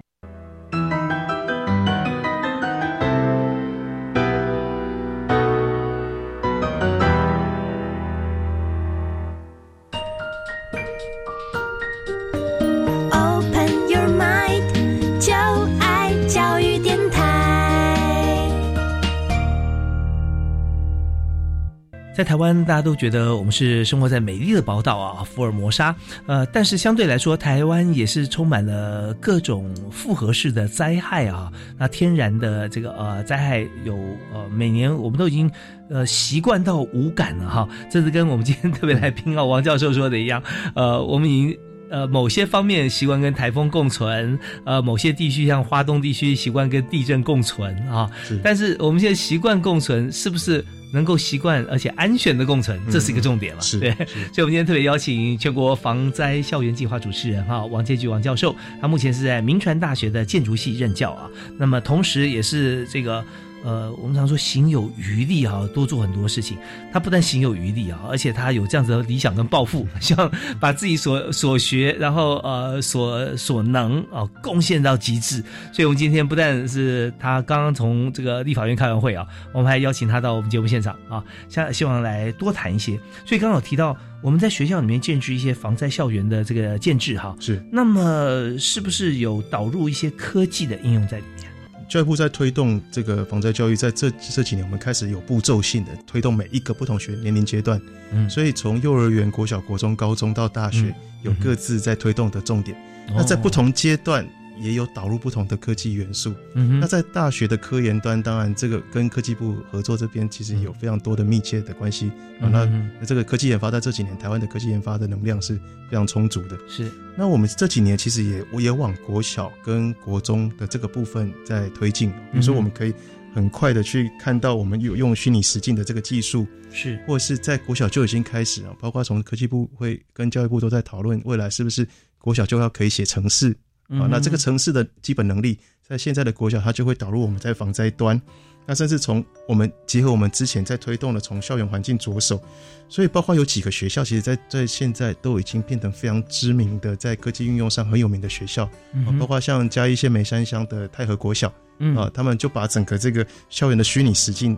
在台湾，大家都觉得我们是生活在美丽的宝岛啊，福尔摩沙。呃，但是相对来说，台湾也是充满了各种复合式的灾害啊。那天然的这个呃灾害有呃，每年我们都已经呃习惯到无感了哈。这是跟我们今天特别来宾啊王教授说的一样，呃，我们已经。呃，某些方面习惯跟台风共存，呃，某些地区像华东地区习惯跟地震共存啊。是但是我们现在习惯共存，是不是能够习惯而且安全的共存？这是一个重点了。是对，所以我们今天特别邀请全国防灾校园计划主持人哈王建菊王教授，他目前是在民传大学的建筑系任教啊，那么同时也是这个。呃，我们常说行有余力啊，多做很多事情。他不但行有余力啊，而且他有这样子的理想跟抱负，希望把自己所所学，然后呃所所能啊贡献到极致。所以，我们今天不但是他刚刚从这个立法院开完会啊，我们还邀请他到我们节目现场啊，希希望来多谈一些。所以，刚刚有提到我们在学校里面建制一些防灾校园的这个建制哈，是。那么，是不是有导入一些科技的应用在里面？教育部在推动这个防灾教育，在这这几年，我们开始有步骤性的推动每一个不同学年龄阶段，嗯。所以从幼儿园、国小、国中、高中到大学，嗯。有各自在推动的重点。哦那在不同阶段也有导入不同的科技元素。嗯哼那在大学的科研端，当然这个跟科技部合作这边其实有非常多的密切的关系。啊，那嗯那这个科技研发在这几年，台湾的科技研发的能量是非常充足的。是，那我们这几年其实也我也往国小跟国中的这个部分在推进，比如说我们可以很快的去看到我们有用虚拟实境的这个技术，是或者是在国小就已经开始啊，包括从科技部会跟教育部都在讨论，未来是不是国小就要可以写程式嗯啊？那这个城市的基本能力，在现在的国小它就会导入我们在防灾端，那甚至从我们结合我们之前在推动的从校园环境着手，所以包括有几个学校，其实在在现在都已经变成非常知名的，在科技运用上很有名的学校，啊包括像嘉义县梅山乡的太和国小，嗯啊，他们就把整个这个校园的虚拟实境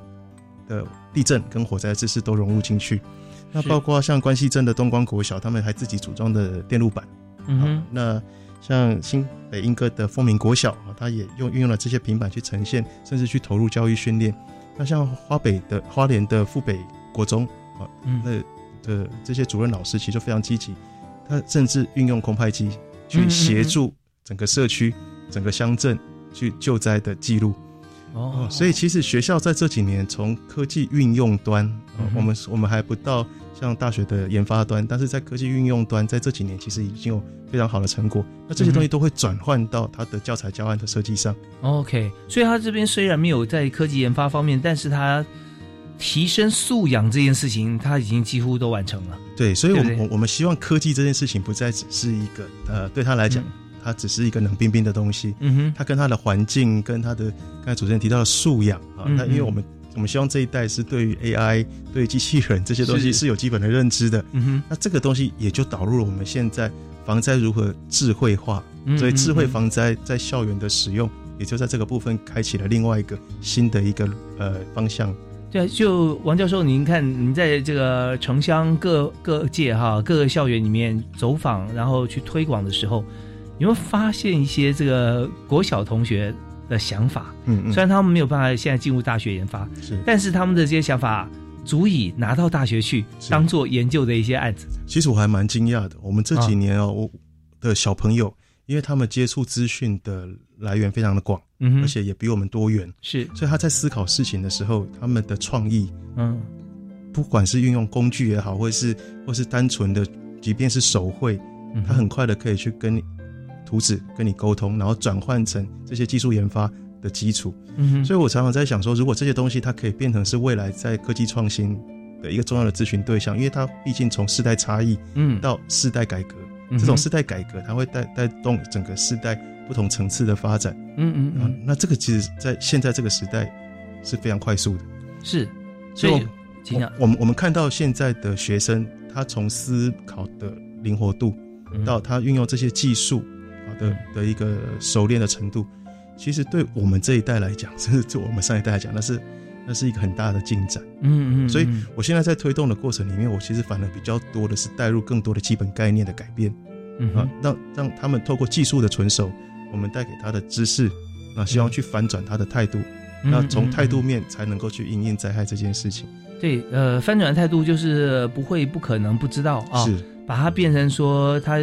的地震跟火灾知识都融入进去。那包括像关西镇的东光国小，他们还自己组装的电路板。嗯啊那像新北英歌的丰明国小啊，它也用运用了这些平板去呈现，甚至去投入教育训练。那像花北的花莲的富北国中啊，嗯那的这些主任老师其实就非常积极，他甚至运用空拍机嗯去协助整个社区、整个乡镇去救灾的记录。哦，所以其实学校在这几年从科技运用端，呃嗯我们我们还不到像大学的研发端，但是在科技运用端，在这几年其实已经有非常好的成果。那这些东西都会转换到它的教材教案的设计上。OK，所以他这边虽然没有在科技研发方面，但是他提升素养这件事情，他已经几乎都完成了。对，所以我们我们希望科技这件事情不再只是一个呃，对他来讲，它只是一个冷冰冰的东西。嗯哼，它跟它的环境，跟它的刚才主持人提到的素养啊，那因为我们我们希望这一代是对于 AI、对机器人这些东西是是有基本的认知的。嗯哼，那这个东西也就导入了我们现在防灾如何智慧化，嗯所以智慧防灾在校园的使用，也就在这个部分开启了另外一个新的一个呃方向。对，就王教授，您看您在这个城乡各各界哈各个校园里面走访，然后去推广的时候，有没有发现一些这个国小同学的想法？嗯嗯。虽然他们没有办法现在进入大学研发，是。但是他们的这些想法足以拿到大学去当做研究的一些案子。其实我还蛮惊讶的，我们这几年哦，我的小朋友，因为他们接触资讯的来源非常的广，嗯而且也比我们多元，是，所以他在思考事情的时候，他们的创意，嗯，不管是运用工具也好，或是或是单纯的，即便是手绘，嗯他很快的可以去跟你图纸跟你沟通，然后转换成这些技术研发的基础。嗯哼。所以我常常在想说，如果这些东西它可以变成是未来在科技创新的一个重要的咨询对象，因为它毕竟从世代差异，嗯。到世代改革，嗯这种世代改革它会带带动整个世代不同层次的发展。嗯嗯啊，那这个其实在现在这个时代是非常快速的。是，所以我们我们看到现在的学生，他从思考的灵活度，嗯。到他运用这些技术啊的的一个熟练的程度，其实对我们这一代来讲，甚至对我们上一代来讲，那是那是一个很大的进展。嗯嗯，所以嗯我现在在推动的过程里面，我其实反而比较多的是带入更多的基本概念的改变，啊嗯哼，让让他们透过技术的纯熟，我们带给他的知识，那，希望去反转他的态度，嗯那从嗯态度面才能够去应应灾害这件事情。对，呃，翻转态度就是不会、不可能、不知道啊，是。把它变成说他，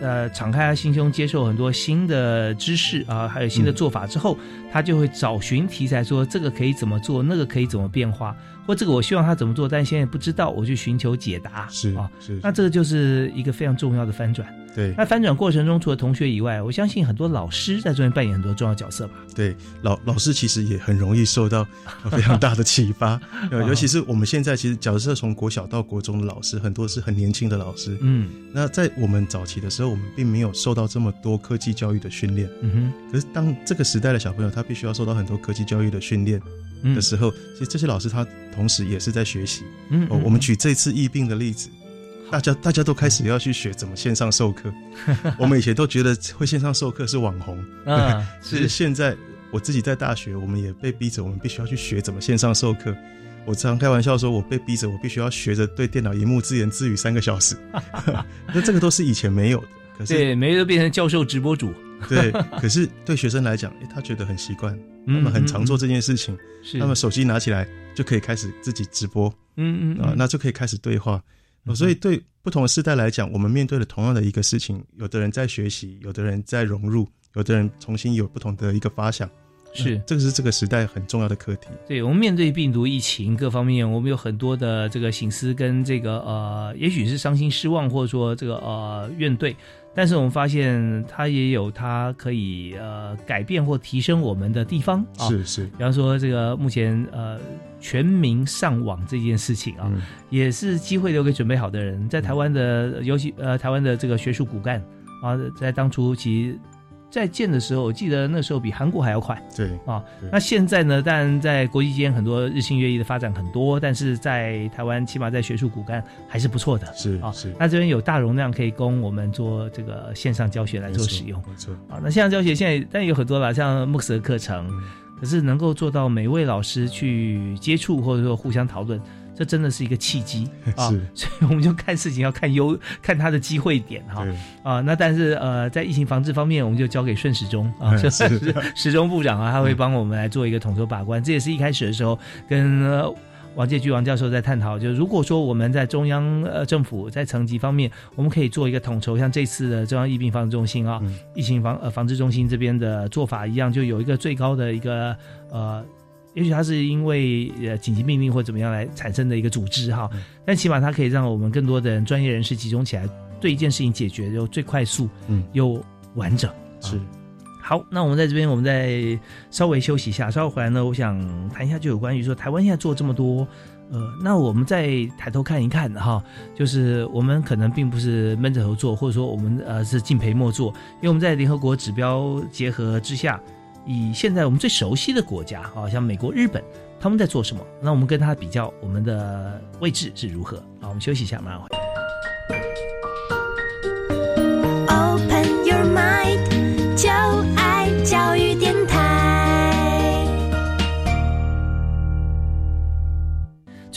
呃，敞开他心胸，接受很多新的知识啊，还有新的做法之后，他就会找寻题材，说这个可以怎么做，那个可以怎么变化，或这个我希望他怎么做，但现在不知道，我去寻求解答。是啊，是，那这个就是一个非常重要的翻转。对。那翻转过程中，除了同学以外，我相信很多老师在中间扮演很多重要角色吧。对，老老师其实也很容易受到 非常大的启发，呃，尤其是我们现在其实假设从国小到国中的老师，很多是很年轻的老师，嗯，那在我们早期的时候，我们并没有受到这么多科技教育的训练，嗯哼。可是当这个时代的小朋友他必须要受到很多科技教育的训练嗯的时候，其实这些老师他同时也是在学习。嗯哦，我们举这次疫病的例子，大家大家都开始要去学怎么线上授课。我们以前都觉得会线上授课是网红，是实现在我自己在大学，我们也被逼着，我们必须要去学怎么线上授课。我常开玩笑说，我被逼着，我必须要学着对电脑荧幕自言自语三个小时。那这个都是以前没有的，可是对，每个都变成教授直播主。对，可是对学生来讲，诶，他觉得很习惯，他嗯们很常做这件事情。是他们手机拿起来就可以开始自己直播，嗯嗯嗯啊，那就可以开始对话。哦所以对不同的世代来讲，我们面对了同样的一个事情，有的人在学习，有的人在融入，有的人重新有不同的一个发想。是那这个是这个时代很重要的课题。对我们面对病毒疫情各方面，我们有很多的这个醒思跟这个呃，也许是伤心失望，或者说这个呃怨怼。但是我们发现它也有它可以呃改变或提升我们的地方啊。是是比方说这个目前呃全民上网这件事情啊，嗯也是机会留给准备好的人。在台湾的，尤其呃台湾的这个学术骨干啊，在当初其实在建的时候，我记得那时候比韩国还要快。对啊对，那现在呢？当然在国际间很多日新月异的发展很多，但是在台湾起码在学术骨干还是不错的。是啊是是，那这边有大容量可以供我们做这个线上教学来做使用。没错。啊，那线上教学现在但有很多了，像 MOOC 的课程，嗯可是能够做到每位老师去接触或者说互相讨论，这真的是一个契机 啊。是所以我们就看事情要看优，看它的机会点哈。对啊，那但是呃，在疫情防治方面，我们就交给顺时钟啊，嗯 就是是时钟部长啊，他会帮我们来做一个统筹把关。这也是一开始的时候跟。呃王介居王教授在探讨，就如果说我们在中央呃政府在层级方面，我们可以做一个统筹，像这次的中央疫病防治中心啊，嗯疫情防呃防治中心这边的做法一样，就有一个最高的一个呃，也许它是因为呃紧急命令或怎么样来产生的一个组织哈，嗯。但起码它可以让我们更多的人专业人士集中起来，对一件事情解决又最快速嗯。又完整。是。好，那我们在这边，我们再稍微休息一下，稍后回来呢，我想谈一下，就有关于说台湾现在做这么多，呃，那我们再抬头看一看哈，就是我们可能并不是闷着头做，或者说我们呃是敬陪末座，因为我们在联合国指标结合之下，以现在我们最熟悉的国家啊，像美国、日本，他们在做什么？那我们跟他比较，我们的位置是如何？好，我们休息一下，马上回来。Open your mind，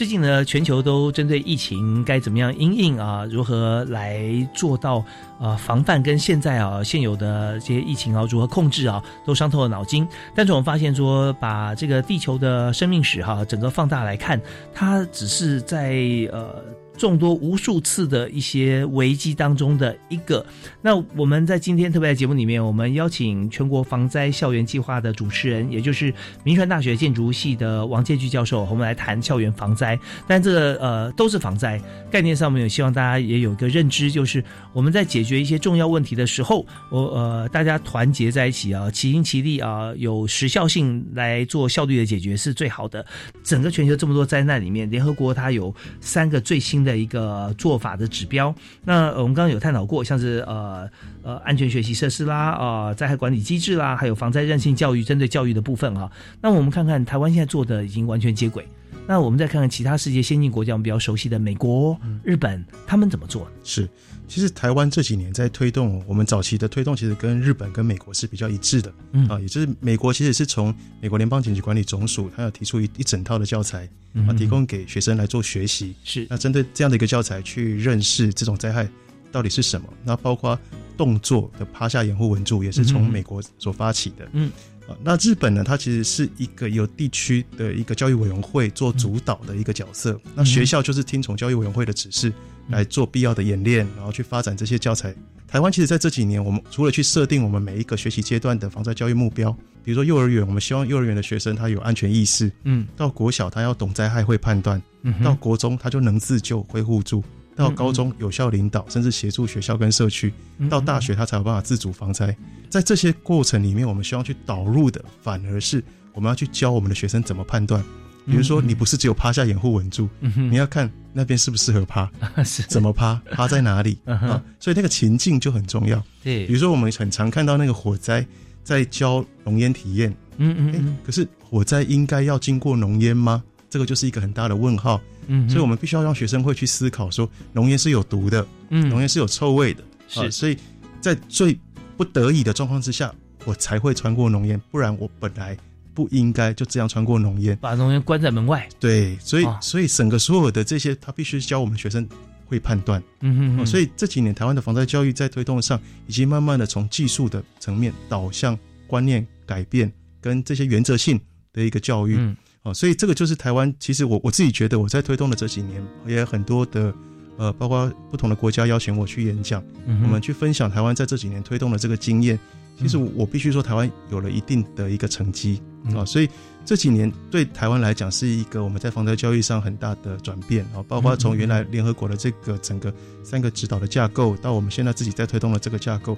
最近呢，全球都针对疫情该怎么样应应啊，如何来做到呃防范，跟现在啊现有的这些疫情啊如何控制啊，都伤透了脑筋。但是我们发现说，把这个地球的生命史哈、整个放大来看，它只是在呃。众多无数次的一些危机当中的一个。那我们在今天特别在节目里面，我们邀请全国防灾校园计划的主持人，也就是民传大学建筑系的王建居教授，我们来谈校园防灾。但这呃都是防灾概念上面，也希望大家也有一个认知，就是我们在解决一些重要问题的时候，我呃大家团结在一起啊，齐心齐力啊，有时效性来做效率的解决是最好的。整个全球这么多灾难里面，联合国它有三个最新的一个做法的指标。那我们刚刚有探讨过，像是呃呃安全学习设施啦，啊、灾害管理机制啦，还有防灾韧性教育针对教育的部分啊、那我们看看台湾现在做的已经完全接轨。那我们再看看其他世界先进国家，我们比较熟悉的美国、日本，他们怎么做？是，其实台湾这几年在推动，我们早期的推动其实跟日本跟美国是比较一致的，嗯。啊，也就是美国其实是从美国联邦紧急管理总署，它要提出一一整套的教材，嗯。啊，提供给学生来做学习。是，那针对这样的一个教材去认识这种灾害到底是什么，那包括动作的趴下掩护稳住，也是从美国所发起的。嗯。啊，那日本呢？它其实是一个由地区的一个教育委员会做主导的一个角色。那学校就是听从教育委员会的指示来做必要的演练，然后去发展这些教材。台湾其实在这几年，我们除了去设定我们每一个学习阶段的防灾教育目标，比如说幼儿园，我们希望幼儿园的学生他有安全意识；嗯，到国小他要懂灾害会判断；嗯到国中他就能自救会互助。到高中有效领导，甚至协助学校跟社区；嗯到大学他才有办法自主防灾。在这些过程里面，我们希望去导入的，反而是我们要去教我们的学生怎么判断。比如说，你不是只有趴下掩护稳住，嗯你要看那边适不适合趴，怎么趴，趴在哪里 嗯啊？所以那个情境就很重要。对比如说我们很常看到那个火灾，在教浓烟体验，嗯嗯嗯，可是火灾应该要经过浓烟吗？这个就是一个很大的问号。嗯所以我们必须要让学生会去思考说，浓烟是有毒的，嗯浓烟是有臭味的，是啊所以在最不得已的状况之下，我才会穿过浓烟，不然我本来不应该就这样穿过浓烟，把浓烟关在门外。对，所以、啊所以整个所有的这些，他必须教我们学生会判断。嗯哼哼哦所以这几年台湾的防灾教育在推动上，已经慢慢的从技术的层面导向观念改变跟这些原则性的一个教育。嗯哦，所以这个就是台湾，其实我我自己觉得我在推动的这几年，也有很多的呃，包括不同的国家邀请我去演讲，嗯我们去分享台湾在这几年推动的这个经验。其实我必须说，台湾有了一定的一个成绩嗯啊，所以这几年对台湾来讲是一个我们在防灾教育上很大的转变啊，包括从原来联合国的这个整个三个指导的架构，到我们现在自己在推动的这个架构，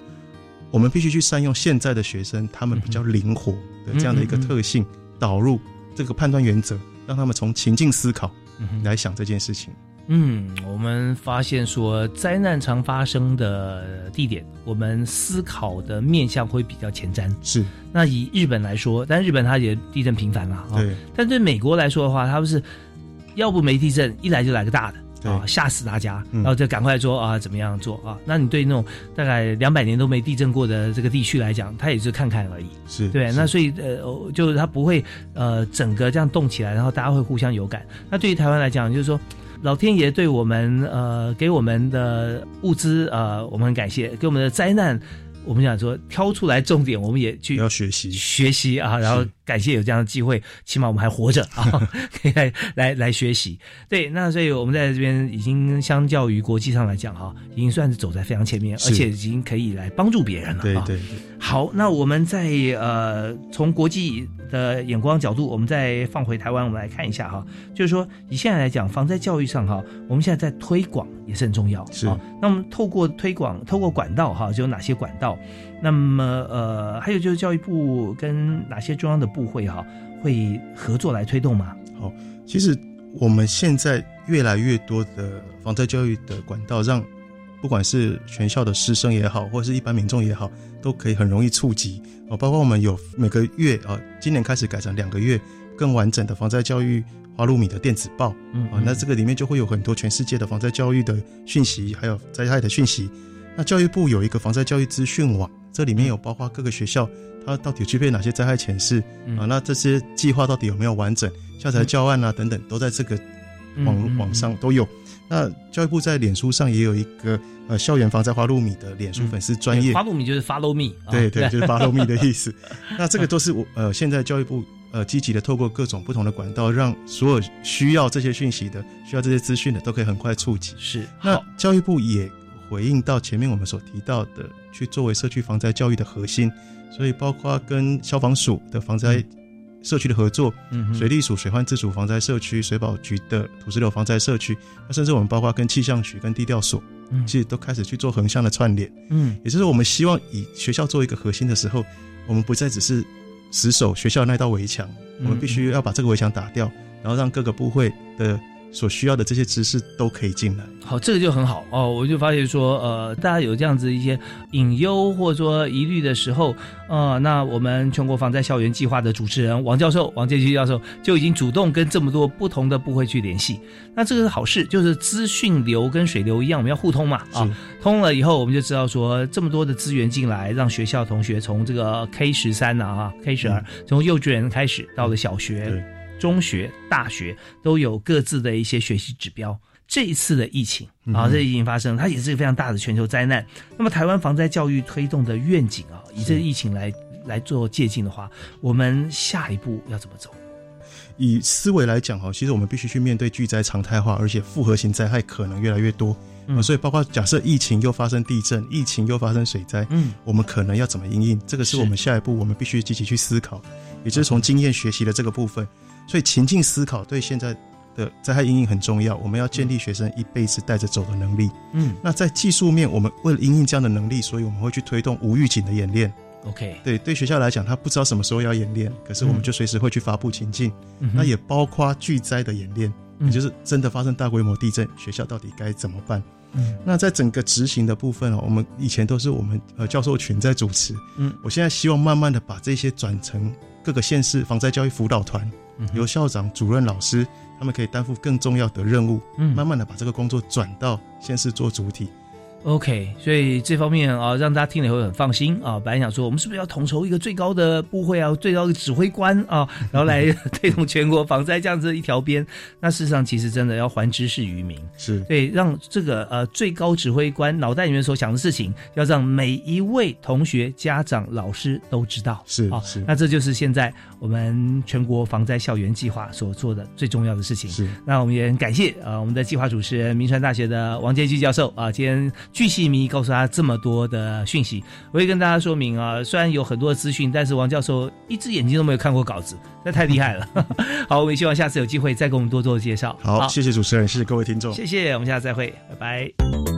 我们必须去善用现在的学生他们比较灵活的这样的一个特性，导入这个判断原则，让他们从情境思考来想这件事情。嗯，我们发现说灾难常发生的地点，我们思考的面向会比较前瞻。是，那以日本来说，但日本它也地震频繁了啊。对。但对美国来说的话，他们是要不没地震，一来就来个大的。对啊，吓死大家，嗯然后就赶快说啊，怎么样做啊？那你对那种大概两百年都没地震过的这个地区来讲，他也是看看而已，是对。是那所以呃，就是他不会呃整个这样动起来，然后大家会互相有感。那对于台湾来讲，就是说。老天爷对我们呃给我们的物资呃我们很感谢，给我们的灾难，我们想说挑出来重点，我们也去要学习学习啊，然后感谢有这样的机会，起码我们还活着 啊，可以来来来学习。对，那所以我们在这边已经相较于国际上来讲哈，已经算是走在非常前面，而且已经可以来帮助别人了。啊对对对。好，那我们在呃从国际的眼光角度，我们再放回台湾，我们来看一下哈，就是说以现在来讲，防灾教育上哈，我们现在在推广也是很重要。是啊那我们透过推广，透过管道哈，就有哪些管道？那么呃，还有就是教育部跟哪些中央的部会哈会合作来推动吗？好，其实我们现在越来越多的防灾教育的管道，让不管是全校的师生也好，或者是一般民众也好，都可以很容易触及哦。包括我们有每个月啊，今年开始改成两个月更完整的防灾教育花露米的电子报，嗯啊，那这个里面就会有很多全世界的防灾教育的讯息，还有灾害的讯息。那教育部有一个防灾教育资讯网，这里面有包括各个学校它到底具备哪些灾害前示、嗯。啊，那这些计划到底有没有完整，教材教案啊等等，都在这个网、网上都有。那教育部在脸书上也有一个呃校园防灾花露米的脸书粉丝专业，花露米就是 follow me，啊。对对，就是 follow me 的意思。那这个都是我呃，现在教育部呃积极的透过各种不同的管道，让所有需要这些讯息的、需要这些资讯的，都可以很快触及。是，那教育部也回应到前面我们所提到的，去作为社区防灾教育的核心，所以包括跟消防署的防灾社区的合作，嗯水利署水患自主防灾社区、水保局的土石流防灾社区，那甚至我们包括跟气象局、跟地调所，嗯。其实都开始去做横向的串联。嗯。也就是我们希望以学校做一个核心的时候，我们不再只是死守学校那道围墙，嗯。我们必须要把这个围墙打掉，然后让各个部会的所需要的这些知识都可以进来。好，这个就很好哦。我就发现说，呃，大家有这样子一些隐忧或者说疑虑的时候，呃，那我们全国防灾校园计划的主持人王教授、王建军教授就已经主动跟这么多不同的部会去联系。那这个是好事，就是资讯流跟水流一样，我们要互通嘛啊。通了以后，我们就知道说，这么多的资源进来，让学校同学从这个 K 十三呐啊 K 十二，从幼稚园开始到了小学。中学、大学都有各自的一些学习指标。这一次的疫情啊，嗯这疫情发生，它也是一个非常大的全球灾难。那么，台湾防灾教育推动的愿景啊，以这个疫情来来做借鉴的话，我们下一步要怎么走？以思维来讲哈，其实我们必须去面对巨灾常态化，而且复合型灾害可能越来越多。所以包括假设疫情又发生地震，疫情又发生水灾，嗯，我们可能要怎么应应？这个是是我们下一步我们必须积极去思考，也就是从经验学习的这个部分。所以情境思考对现在的灾害阴影很重要，我们要建立学生一辈子带着走的能力。嗯那在技术面，我们为了应应这样的能力，所以我们会去推动无预警的演练。，OK，对，对学校来讲，他不知道什么时候要演练，可是我们就随时会去发布情境。嗯那也包括巨灾的演练，嗯也就是真的发生大规模地震，学校到底该怎么办？嗯那在整个执行的部分哦，我们以前都是我们呃教授群在主持，嗯，我现在希望慢慢的把这些转成各个县市防灾教育辅导团，由校长、主任、老师他们可以担负更重要的任务，嗯慢慢的把这个工作转到先是做主体。OK，所以这方面啊，让大家听了以后很放心啊。本来想说，我们是不是要统筹一个最高的部会啊，最高的指挥官啊，然后来 推动全国防灾这样子一条边？那事实上，其实真的要还知识于民，是对让这个呃最高指挥官脑袋里面所想的事情，要让每一位同学、家长、老师都知道。啊是是，那这就是现在我们全国防灾校园计划所做的最重要的事情。是，那我们也很感谢啊、呃我们的计划主持人，明传大学的王建基教授啊，今天巨细靡遗告诉他这么多的讯息。我会跟大家说明啊，虽然有很多的资讯，但是王教授一只眼睛都没有看过稿子，那太厉害了。好，我们也希望下次有机会再给我们多做介绍。好，谢谢主持人，谢谢各位听众。谢谢，我们下次再会，拜拜。